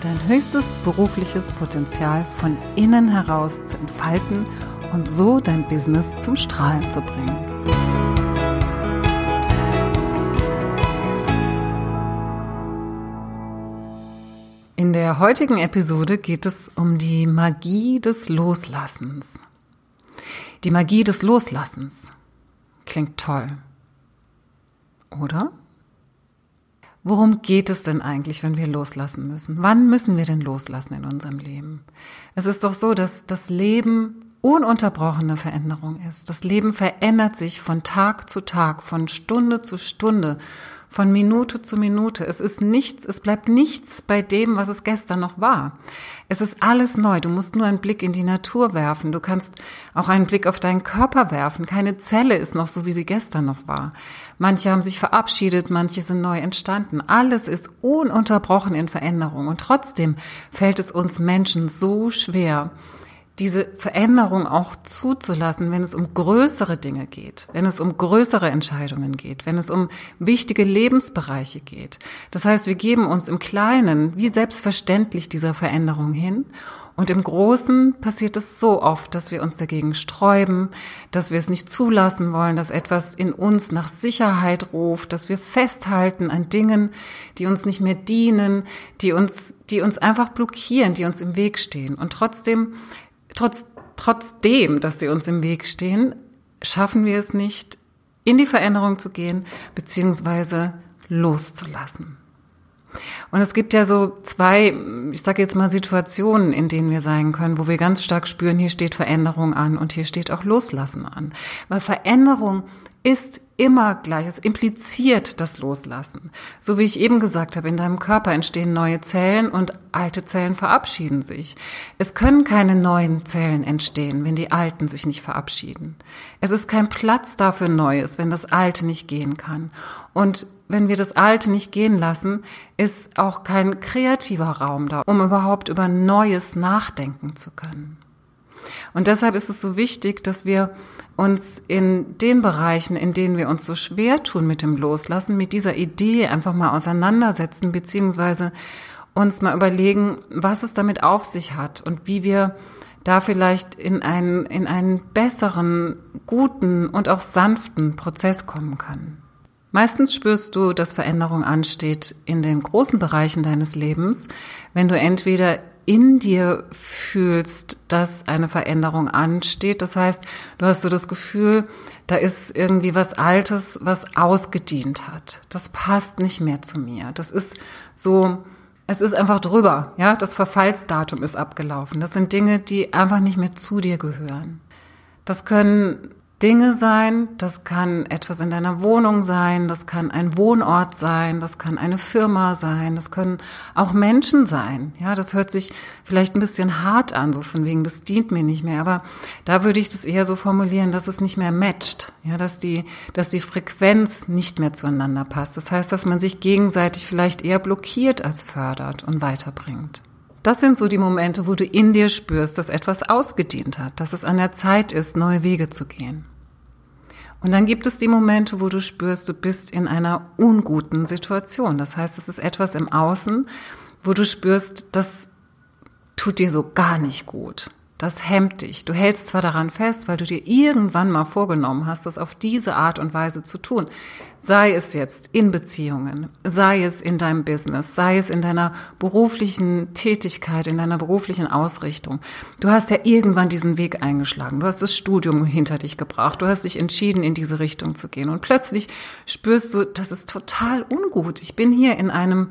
dein höchstes berufliches Potenzial von innen heraus zu entfalten und so dein Business zum Strahlen zu bringen. In der heutigen Episode geht es um die Magie des Loslassens. Die Magie des Loslassens. Klingt toll. Oder? Worum geht es denn eigentlich, wenn wir loslassen müssen? Wann müssen wir denn loslassen in unserem Leben? Es ist doch so, dass das Leben ununterbrochene Veränderung ist. Das Leben verändert sich von Tag zu Tag, von Stunde zu Stunde, von Minute zu Minute. Es ist nichts, es bleibt nichts bei dem, was es gestern noch war. Es ist alles neu. Du musst nur einen Blick in die Natur werfen. Du kannst auch einen Blick auf deinen Körper werfen. Keine Zelle ist noch so, wie sie gestern noch war. Manche haben sich verabschiedet, manche sind neu entstanden. Alles ist ununterbrochen in Veränderung. Und trotzdem fällt es uns Menschen so schwer, diese Veränderung auch zuzulassen, wenn es um größere Dinge geht, wenn es um größere Entscheidungen geht, wenn es um wichtige Lebensbereiche geht. Das heißt, wir geben uns im Kleinen wie selbstverständlich dieser Veränderung hin und im Großen passiert es so oft, dass wir uns dagegen sträuben, dass wir es nicht zulassen wollen, dass etwas in uns nach Sicherheit ruft, dass wir festhalten an Dingen, die uns nicht mehr dienen, die uns, die uns einfach blockieren, die uns im Weg stehen. Und trotzdem trotz, trotzdem, dass sie uns im Weg stehen, schaffen wir es nicht, in die Veränderung zu gehen, beziehungsweise loszulassen. Und es gibt ja so zwei, ich sage jetzt mal Situationen, in denen wir sein können, wo wir ganz stark spüren, hier steht Veränderung an und hier steht auch Loslassen an. Weil Veränderung ist immer gleich. Es impliziert das Loslassen. So wie ich eben gesagt habe, in deinem Körper entstehen neue Zellen und alte Zellen verabschieden sich. Es können keine neuen Zellen entstehen, wenn die alten sich nicht verabschieden. Es ist kein Platz dafür Neues, wenn das Alte nicht gehen kann. Und wenn wir das Alte nicht gehen lassen, ist auch kein kreativer Raum da, um überhaupt über Neues nachdenken zu können. Und deshalb ist es so wichtig, dass wir uns in den Bereichen, in denen wir uns so schwer tun mit dem Loslassen, mit dieser Idee einfach mal auseinandersetzen, beziehungsweise uns mal überlegen, was es damit auf sich hat und wie wir da vielleicht in einen, in einen besseren, guten und auch sanften Prozess kommen können. Meistens spürst du, dass Veränderung ansteht in den großen Bereichen deines Lebens, wenn du entweder in dir fühlst, dass eine Veränderung ansteht. Das heißt, du hast so das Gefühl, da ist irgendwie was Altes, was ausgedient hat. Das passt nicht mehr zu mir. Das ist so, es ist einfach drüber. Ja, das Verfallsdatum ist abgelaufen. Das sind Dinge, die einfach nicht mehr zu dir gehören. Das können Dinge sein, das kann etwas in deiner Wohnung sein, das kann ein Wohnort sein, das kann eine Firma sein, das können auch Menschen sein. Ja, das hört sich vielleicht ein bisschen hart an, so von wegen, das dient mir nicht mehr, aber da würde ich das eher so formulieren, dass es nicht mehr matcht, ja, dass die, dass die Frequenz nicht mehr zueinander passt. Das heißt, dass man sich gegenseitig vielleicht eher blockiert als fördert und weiterbringt. Das sind so die Momente, wo du in dir spürst, dass etwas ausgedient hat, dass es an der Zeit ist, neue Wege zu gehen. Und dann gibt es die Momente, wo du spürst, du bist in einer unguten Situation. Das heißt, es ist etwas im Außen, wo du spürst, das tut dir so gar nicht gut. Das hemmt dich. Du hältst zwar daran fest, weil du dir irgendwann mal vorgenommen hast, das auf diese Art und Weise zu tun. Sei es jetzt in Beziehungen, sei es in deinem Business, sei es in deiner beruflichen Tätigkeit, in deiner beruflichen Ausrichtung. Du hast ja irgendwann diesen Weg eingeschlagen. Du hast das Studium hinter dich gebracht. Du hast dich entschieden, in diese Richtung zu gehen. Und plötzlich spürst du, das ist total ungut. Ich bin hier in einem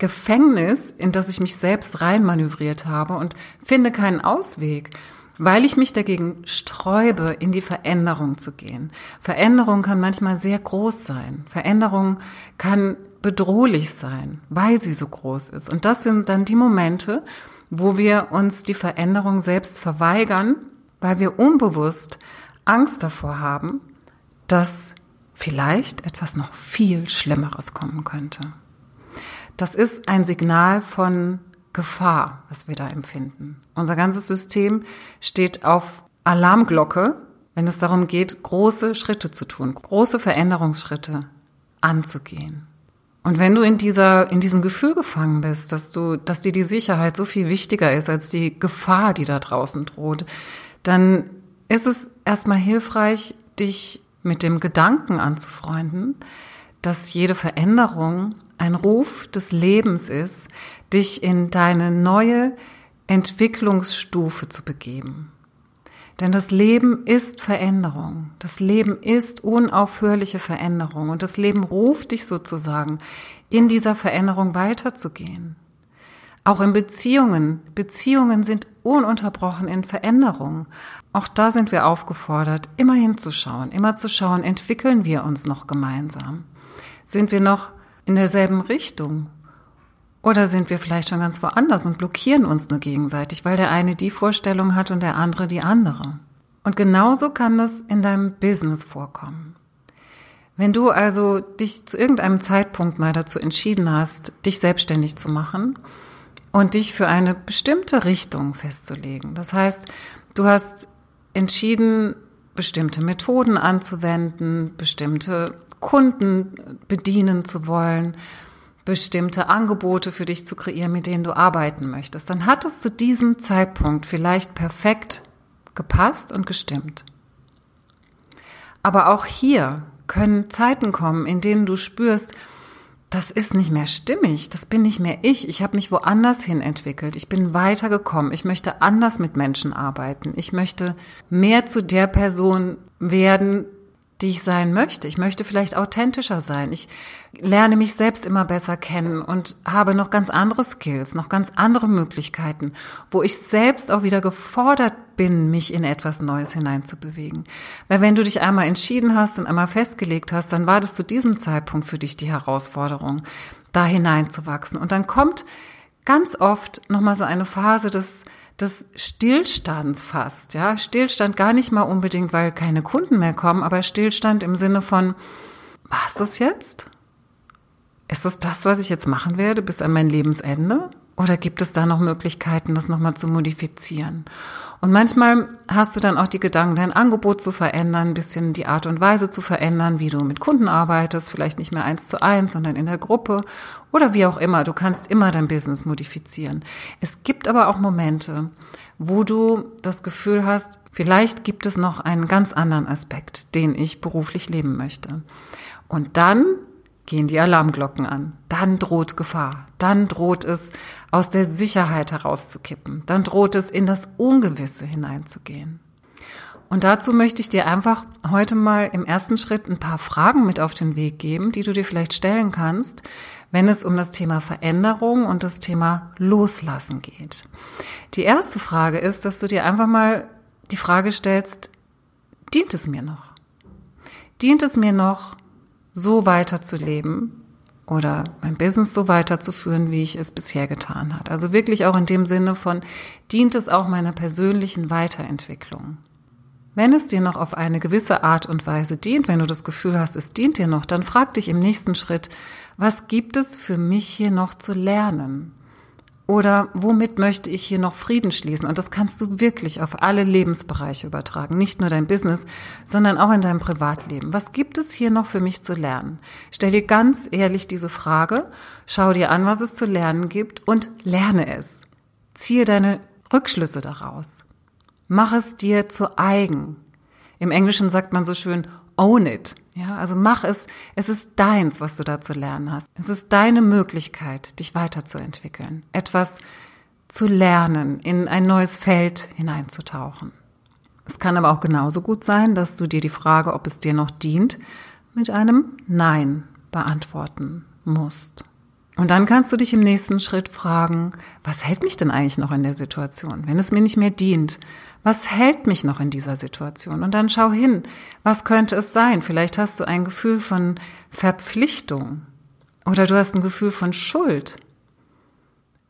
Gefängnis, in das ich mich selbst reinmanövriert habe und finde keinen Ausweg, weil ich mich dagegen sträube, in die Veränderung zu gehen. Veränderung kann manchmal sehr groß sein. Veränderung kann bedrohlich sein, weil sie so groß ist. Und das sind dann die Momente, wo wir uns die Veränderung selbst verweigern weil wir unbewusst Angst davor haben, dass vielleicht etwas noch viel Schlimmeres kommen könnte. Das ist ein Signal von Gefahr, was wir da empfinden. Unser ganzes System steht auf Alarmglocke, wenn es darum geht, große Schritte zu tun, große Veränderungsschritte anzugehen. Und wenn du in dieser, in diesem Gefühl gefangen bist, dass du, dass dir die Sicherheit so viel wichtiger ist als die Gefahr, die da draußen droht, dann ist es erstmal hilfreich, dich mit dem Gedanken anzufreunden, dass jede Veränderung ein Ruf des Lebens ist, dich in deine neue Entwicklungsstufe zu begeben. Denn das Leben ist Veränderung. Das Leben ist unaufhörliche Veränderung. Und das Leben ruft dich sozusagen, in dieser Veränderung weiterzugehen. Auch in Beziehungen. Beziehungen sind ununterbrochen in Veränderung. Auch da sind wir aufgefordert, immer hinzuschauen, immer zu schauen, entwickeln wir uns noch gemeinsam? Sind wir noch in derselben Richtung? Oder sind wir vielleicht schon ganz woanders und blockieren uns nur gegenseitig, weil der eine die Vorstellung hat und der andere die andere? Und genauso kann das in deinem Business vorkommen. Wenn du also dich zu irgendeinem Zeitpunkt mal dazu entschieden hast, dich selbstständig zu machen und dich für eine bestimmte Richtung festzulegen, das heißt, du hast entschieden, bestimmte Methoden anzuwenden, bestimmte Kunden bedienen zu wollen, bestimmte Angebote für dich zu kreieren, mit denen du arbeiten möchtest, dann hat es zu diesem Zeitpunkt vielleicht perfekt gepasst und gestimmt. Aber auch hier können Zeiten kommen, in denen du spürst, das ist nicht mehr stimmig, das bin nicht mehr ich, ich habe mich woanders hin entwickelt, ich bin weitergekommen, ich möchte anders mit Menschen arbeiten, ich möchte mehr zu der Person werden, die ich sein möchte. Ich möchte vielleicht authentischer sein. Ich lerne mich selbst immer besser kennen und habe noch ganz andere Skills, noch ganz andere Möglichkeiten, wo ich selbst auch wieder gefordert bin, mich in etwas Neues hineinzubewegen. Weil wenn du dich einmal entschieden hast und einmal festgelegt hast, dann war das zu diesem Zeitpunkt für dich die Herausforderung, da hineinzuwachsen. Und dann kommt ganz oft nochmal so eine Phase des des Stillstands fast, ja. Stillstand gar nicht mal unbedingt, weil keine Kunden mehr kommen, aber Stillstand im Sinne von, war's das jetzt? Ist das das, was ich jetzt machen werde bis an mein Lebensende? Oder gibt es da noch Möglichkeiten, das nochmal zu modifizieren? Und manchmal hast du dann auch die Gedanken, dein Angebot zu verändern, ein bisschen die Art und Weise zu verändern, wie du mit Kunden arbeitest, vielleicht nicht mehr eins zu eins, sondern in der Gruppe oder wie auch immer. Du kannst immer dein Business modifizieren. Es gibt aber auch Momente, wo du das Gefühl hast, vielleicht gibt es noch einen ganz anderen Aspekt, den ich beruflich leben möchte. Und dann gehen die Alarmglocken an. Dann droht Gefahr. Dann droht es, aus der Sicherheit herauszukippen. Dann droht es, in das Ungewisse hineinzugehen. Und dazu möchte ich dir einfach heute mal im ersten Schritt ein paar Fragen mit auf den Weg geben, die du dir vielleicht stellen kannst, wenn es um das Thema Veränderung und das Thema Loslassen geht. Die erste Frage ist, dass du dir einfach mal die Frage stellst, dient es mir noch? Dient es mir noch, so weiterzuleben oder mein Business so weiterzuführen, wie ich es bisher getan hat. Also wirklich auch in dem Sinne von, dient es auch meiner persönlichen Weiterentwicklung. Wenn es dir noch auf eine gewisse Art und Weise dient, wenn du das Gefühl hast, es dient dir noch, dann frag dich im nächsten Schritt, was gibt es für mich hier noch zu lernen? Oder womit möchte ich hier noch Frieden schließen? Und das kannst du wirklich auf alle Lebensbereiche übertragen. Nicht nur dein Business, sondern auch in deinem Privatleben. Was gibt es hier noch für mich zu lernen? Stell dir ganz ehrlich diese Frage, schau dir an, was es zu lernen gibt und lerne es. Ziehe deine Rückschlüsse daraus. Mach es dir zu eigen. Im Englischen sagt man so schön, own it. Ja, also mach es. Es ist deins, was du da zu lernen hast. Es ist deine Möglichkeit, dich weiterzuentwickeln, etwas zu lernen, in ein neues Feld hineinzutauchen. Es kann aber auch genauso gut sein, dass du dir die Frage, ob es dir noch dient, mit einem Nein beantworten musst. Und dann kannst du dich im nächsten Schritt fragen, was hält mich denn eigentlich noch in der Situation? Wenn es mir nicht mehr dient, was hält mich noch in dieser Situation? Und dann schau hin, was könnte es sein? Vielleicht hast du ein Gefühl von Verpflichtung oder du hast ein Gefühl von Schuld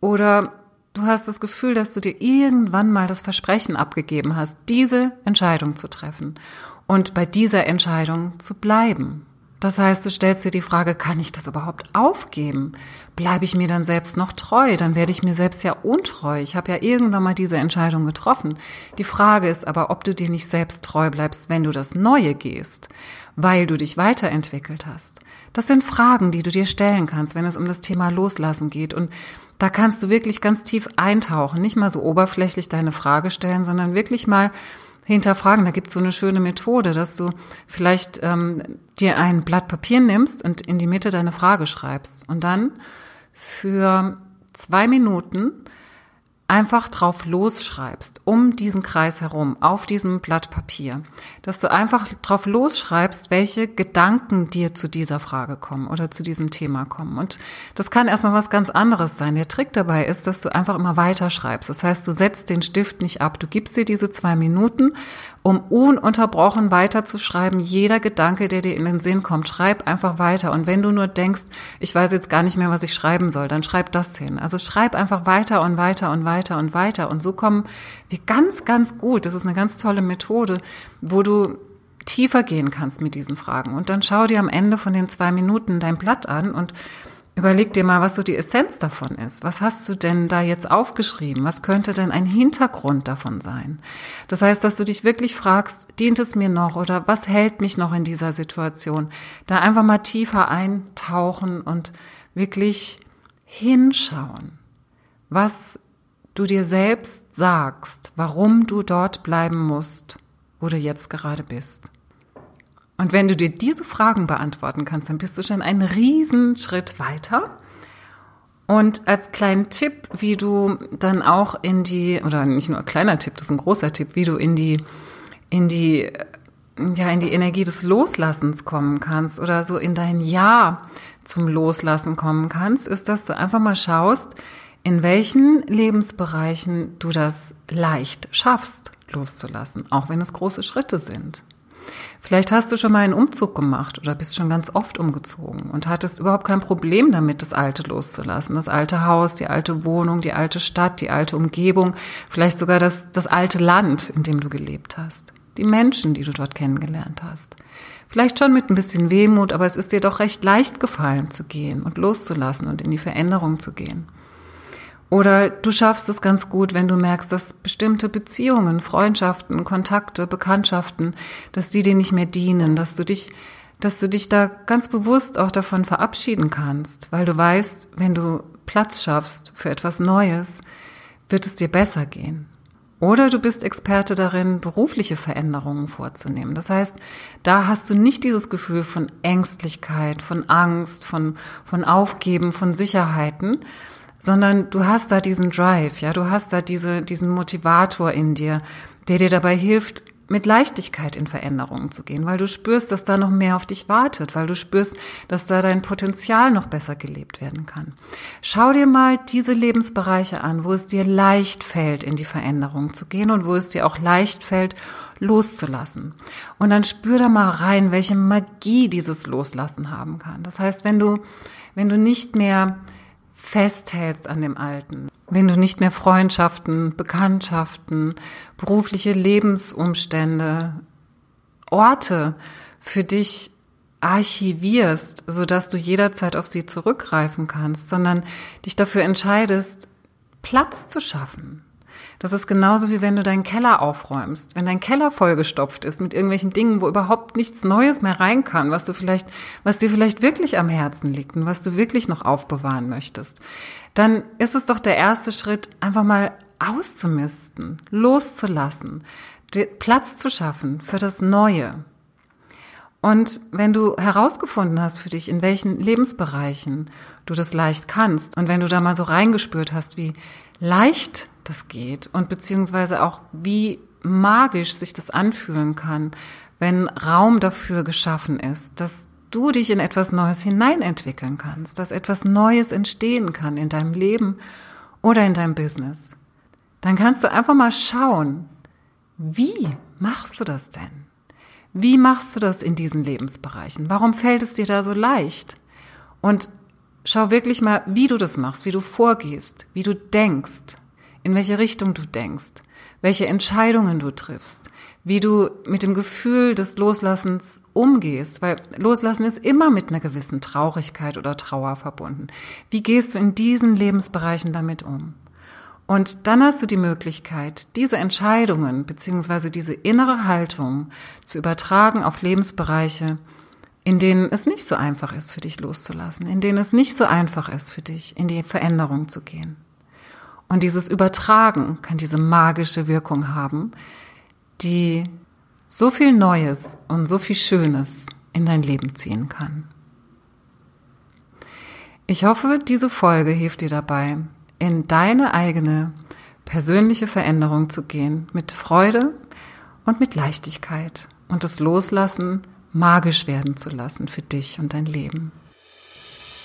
oder du hast das Gefühl, dass du dir irgendwann mal das Versprechen abgegeben hast, diese Entscheidung zu treffen und bei dieser Entscheidung zu bleiben. Das heißt, du stellst dir die Frage, kann ich das überhaupt aufgeben? Bleibe ich mir dann selbst noch treu? Dann werde ich mir selbst ja untreu. Ich habe ja irgendwann mal diese Entscheidung getroffen. Die Frage ist aber, ob du dir nicht selbst treu bleibst, wenn du das Neue gehst, weil du dich weiterentwickelt hast. Das sind Fragen, die du dir stellen kannst, wenn es um das Thema Loslassen geht. Und da kannst du wirklich ganz tief eintauchen, nicht mal so oberflächlich deine Frage stellen, sondern wirklich mal hinterfragen. Da gibt es so eine schöne Methode, dass du vielleicht ähm, dir ein Blatt Papier nimmst und in die Mitte deine Frage schreibst und dann für zwei Minuten einfach drauf losschreibst, um diesen Kreis herum, auf diesem Blatt Papier, dass du einfach drauf losschreibst, welche Gedanken dir zu dieser Frage kommen oder zu diesem Thema kommen. Und das kann erstmal was ganz anderes sein. Der Trick dabei ist, dass du einfach immer weiter schreibst. Das heißt, du setzt den Stift nicht ab. Du gibst dir diese zwei Minuten um ununterbrochen weiterzuschreiben. Jeder Gedanke, der dir in den Sinn kommt, schreib einfach weiter. Und wenn du nur denkst, ich weiß jetzt gar nicht mehr, was ich schreiben soll, dann schreib das hin. Also schreib einfach weiter und weiter und weiter und weiter. Und so kommen wir ganz, ganz gut. Das ist eine ganz tolle Methode, wo du tiefer gehen kannst mit diesen Fragen. Und dann schau dir am Ende von den zwei Minuten dein Blatt an und Überleg dir mal, was so die Essenz davon ist. Was hast du denn da jetzt aufgeschrieben? Was könnte denn ein Hintergrund davon sein? Das heißt, dass du dich wirklich fragst, dient es mir noch oder was hält mich noch in dieser Situation? Da einfach mal tiefer eintauchen und wirklich hinschauen, was du dir selbst sagst, warum du dort bleiben musst, wo du jetzt gerade bist. Und wenn du dir diese Fragen beantworten kannst, dann bist du schon einen riesen Schritt weiter. Und als kleinen Tipp, wie du dann auch in die, oder nicht nur ein kleiner Tipp, das ist ein großer Tipp, wie du in die, in die, ja, in die Energie des Loslassens kommen kannst oder so in dein Ja zum Loslassen kommen kannst, ist, dass du einfach mal schaust, in welchen Lebensbereichen du das leicht schaffst, loszulassen, auch wenn es große Schritte sind. Vielleicht hast du schon mal einen Umzug gemacht oder bist schon ganz oft umgezogen und hattest überhaupt kein Problem damit, das Alte loszulassen. Das alte Haus, die alte Wohnung, die alte Stadt, die alte Umgebung, vielleicht sogar das, das alte Land, in dem du gelebt hast. Die Menschen, die du dort kennengelernt hast. Vielleicht schon mit ein bisschen Wehmut, aber es ist dir doch recht leicht gefallen zu gehen und loszulassen und in die Veränderung zu gehen. Oder du schaffst es ganz gut, wenn du merkst, dass bestimmte Beziehungen, Freundschaften, Kontakte, Bekanntschaften, dass die dir nicht mehr dienen, dass du dich, dass du dich da ganz bewusst auch davon verabschieden kannst, weil du weißt, wenn du Platz schaffst für etwas Neues, wird es dir besser gehen. Oder du bist Experte darin, berufliche Veränderungen vorzunehmen. Das heißt, da hast du nicht dieses Gefühl von Ängstlichkeit, von Angst, von, von Aufgeben, von Sicherheiten, sondern du hast da diesen Drive, ja, du hast da diese, diesen Motivator in dir, der dir dabei hilft, mit Leichtigkeit in Veränderungen zu gehen, weil du spürst, dass da noch mehr auf dich wartet, weil du spürst, dass da dein Potenzial noch besser gelebt werden kann. Schau dir mal diese Lebensbereiche an, wo es dir leicht fällt, in die Veränderung zu gehen und wo es dir auch leicht fällt, loszulassen. Und dann spür da mal rein, welche Magie dieses Loslassen haben kann. Das heißt, wenn du, wenn du nicht mehr festhältst an dem Alten, wenn du nicht mehr Freundschaften, Bekanntschaften, berufliche Lebensumstände, Orte für dich archivierst, so dass du jederzeit auf sie zurückgreifen kannst, sondern dich dafür entscheidest, Platz zu schaffen, das ist genauso wie wenn du deinen Keller aufräumst. Wenn dein Keller vollgestopft ist mit irgendwelchen Dingen, wo überhaupt nichts Neues mehr rein kann, was du vielleicht, was dir vielleicht wirklich am Herzen liegt und was du wirklich noch aufbewahren möchtest, dann ist es doch der erste Schritt, einfach mal auszumisten, loszulassen, Platz zu schaffen für das Neue. Und wenn du herausgefunden hast für dich, in welchen Lebensbereichen du das leicht kannst und wenn du da mal so reingespürt hast, wie leicht das geht und beziehungsweise auch wie magisch sich das anfühlen kann, wenn Raum dafür geschaffen ist, dass du dich in etwas Neues hineinentwickeln kannst, dass etwas Neues entstehen kann in deinem Leben oder in deinem Business. Dann kannst du einfach mal schauen, wie machst du das denn? Wie machst du das in diesen Lebensbereichen? Warum fällt es dir da so leicht? Und schau wirklich mal, wie du das machst, wie du vorgehst, wie du denkst, in welche Richtung du denkst, welche Entscheidungen du triffst, wie du mit dem Gefühl des Loslassens umgehst, weil Loslassen ist immer mit einer gewissen Traurigkeit oder Trauer verbunden. Wie gehst du in diesen Lebensbereichen damit um? Und dann hast du die Möglichkeit, diese Entscheidungen beziehungsweise diese innere Haltung zu übertragen auf Lebensbereiche, in denen es nicht so einfach ist für dich loszulassen, in denen es nicht so einfach ist für dich, in die Veränderung zu gehen. Und dieses Übertragen kann diese magische Wirkung haben, die so viel Neues und so viel Schönes in dein Leben ziehen kann. Ich hoffe, diese Folge hilft dir dabei, in deine eigene persönliche Veränderung zu gehen, mit Freude und mit Leichtigkeit und das Loslassen magisch werden zu lassen für dich und dein Leben.